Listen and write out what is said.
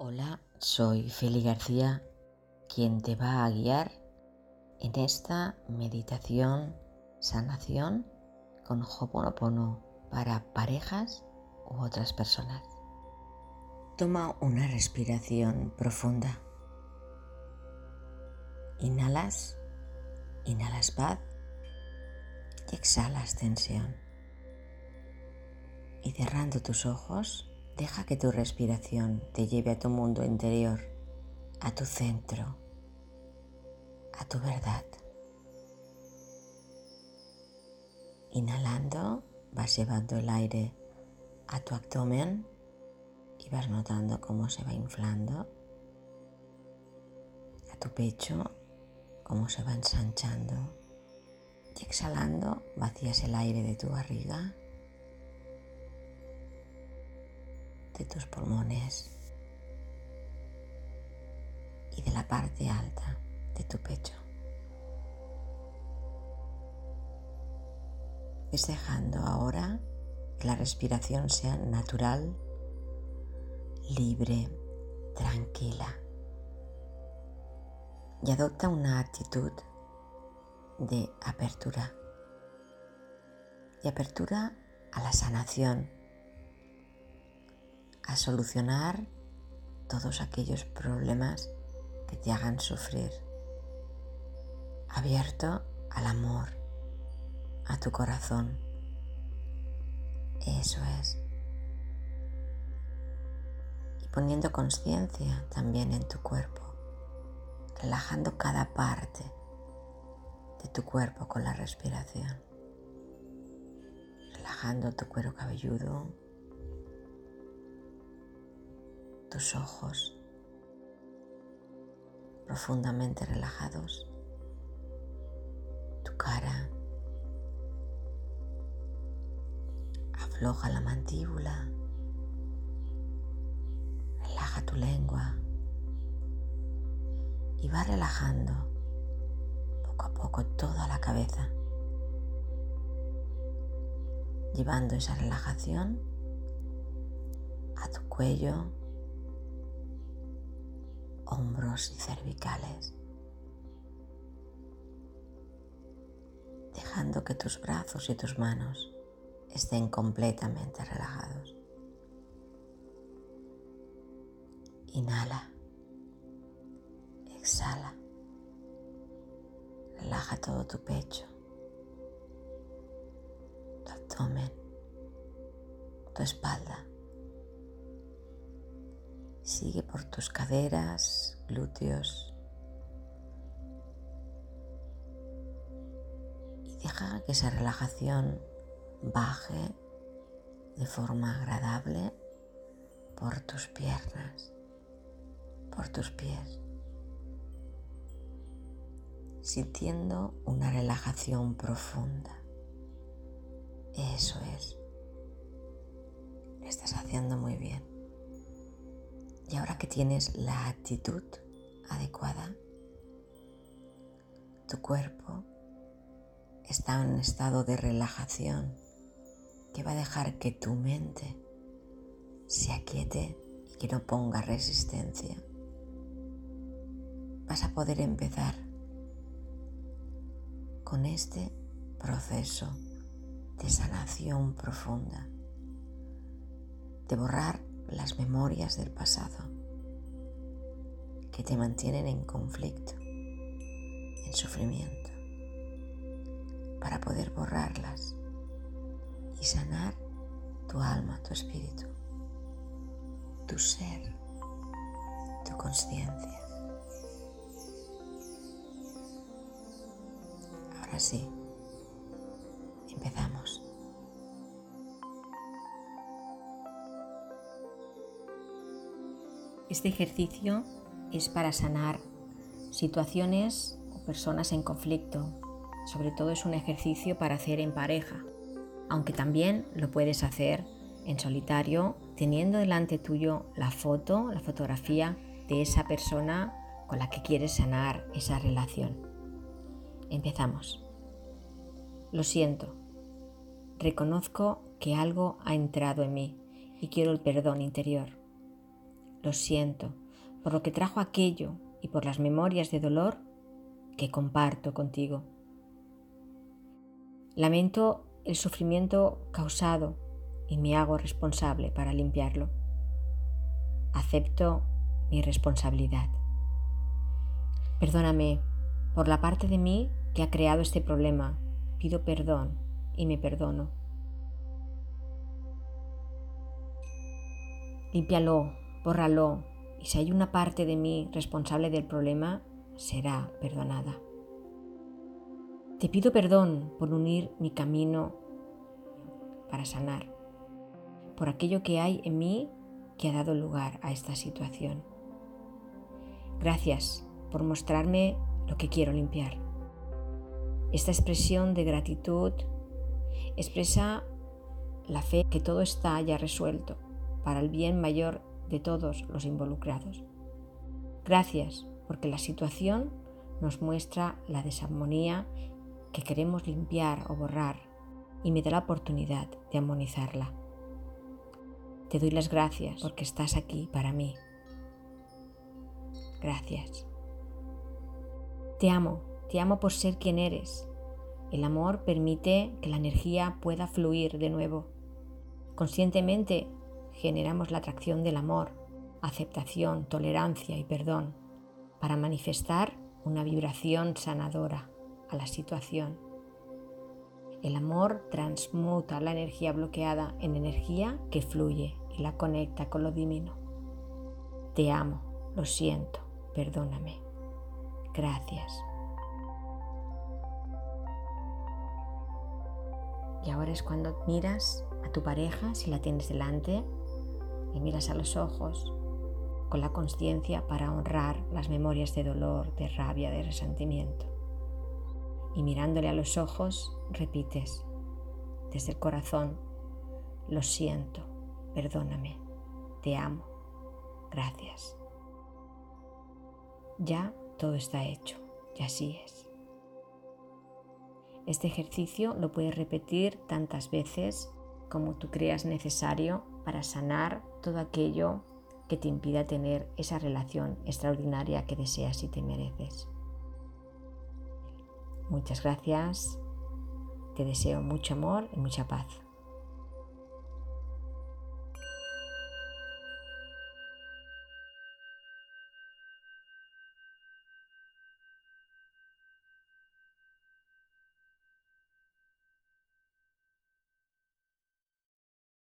Hola, soy Feli García, quien te va a guiar en esta meditación sanación con Hoponopono para parejas u otras personas. Toma una respiración profunda. Inhalas, inhalas paz y exhalas tensión. Y cerrando tus ojos, Deja que tu respiración te lleve a tu mundo interior, a tu centro, a tu verdad. Inhalando, vas llevando el aire a tu abdomen y vas notando cómo se va inflando, a tu pecho, cómo se va ensanchando. Y exhalando, vacías el aire de tu barriga de tus pulmones y de la parte alta de tu pecho. Es dejando ahora que la respiración sea natural, libre, tranquila. Y adopta una actitud de apertura. Y apertura a la sanación a solucionar todos aquellos problemas que te hagan sufrir. Abierto al amor, a tu corazón. Eso es. Y poniendo conciencia también en tu cuerpo, relajando cada parte de tu cuerpo con la respiración. Relajando tu cuero cabelludo, tus ojos profundamente relajados, tu cara, afloja la mandíbula, relaja tu lengua y va relajando poco a poco toda la cabeza, llevando esa relajación a tu cuello, hombros y cervicales, dejando que tus brazos y tus manos estén completamente relajados. Inhala, exhala, relaja todo tu pecho, tu abdomen, tu espalda Sigue por tus caderas, glúteos. Y deja que esa relajación baje de forma agradable por tus piernas, por tus pies, sintiendo una relajación profunda. Eso es. Lo estás haciendo muy bien. Y ahora que tienes la actitud adecuada, tu cuerpo está en un estado de relajación que va a dejar que tu mente se aquiete y que no ponga resistencia. Vas a poder empezar con este proceso de sanación profunda, de borrar las memorias del pasado que te mantienen en conflicto, en sufrimiento, para poder borrarlas y sanar tu alma, tu espíritu, tu ser, tu conciencia. Ahora sí, empezamos. Este ejercicio es para sanar situaciones o personas en conflicto. Sobre todo es un ejercicio para hacer en pareja, aunque también lo puedes hacer en solitario teniendo delante tuyo la foto, la fotografía de esa persona con la que quieres sanar esa relación. Empezamos. Lo siento. Reconozco que algo ha entrado en mí y quiero el perdón interior lo siento por lo que trajo aquello y por las memorias de dolor que comparto contigo. Lamento el sufrimiento causado y me hago responsable para limpiarlo. Acepto mi responsabilidad. Perdóname por la parte de mí que ha creado este problema. Pido perdón y me perdono. Límpialo, bórralo y si hay una parte de mí responsable del problema, será perdonada. Te pido perdón por unir mi camino para sanar, por aquello que hay en mí que ha dado lugar a esta situación. Gracias por mostrarme lo que quiero limpiar. Esta expresión de gratitud expresa la fe que todo está ya resuelto para el bien mayor de todos los involucrados. Gracias porque la situación nos muestra la desarmonía que queremos limpiar o borrar y me da la oportunidad de armonizarla. Te doy las gracias porque estás aquí para mí. Gracias. Te amo, te amo por ser quien eres. El amor permite que la energía pueda fluir de nuevo. Conscientemente generamos la atracción del amor, aceptación, tolerancia y perdón para manifestar una vibración sanadora a la situación. El amor transmuta la energía bloqueada en energía que fluye y la conecta con lo divino. Te amo, lo siento, perdóname. Gracias. Y ahora es cuando miras a tu pareja, si la tienes delante, y miras a los ojos con la conciencia para honrar las memorias de dolor, de rabia, de resentimiento. Y mirándole a los ojos, repites desde el corazón, lo siento, perdóname, te amo, gracias. Ya todo está hecho y así es. Este ejercicio lo puedes repetir tantas veces como tú creas necesario para sanar todo aquello que te impida tener esa relación extraordinaria que deseas y te mereces. Muchas gracias, te deseo mucho amor y mucha paz.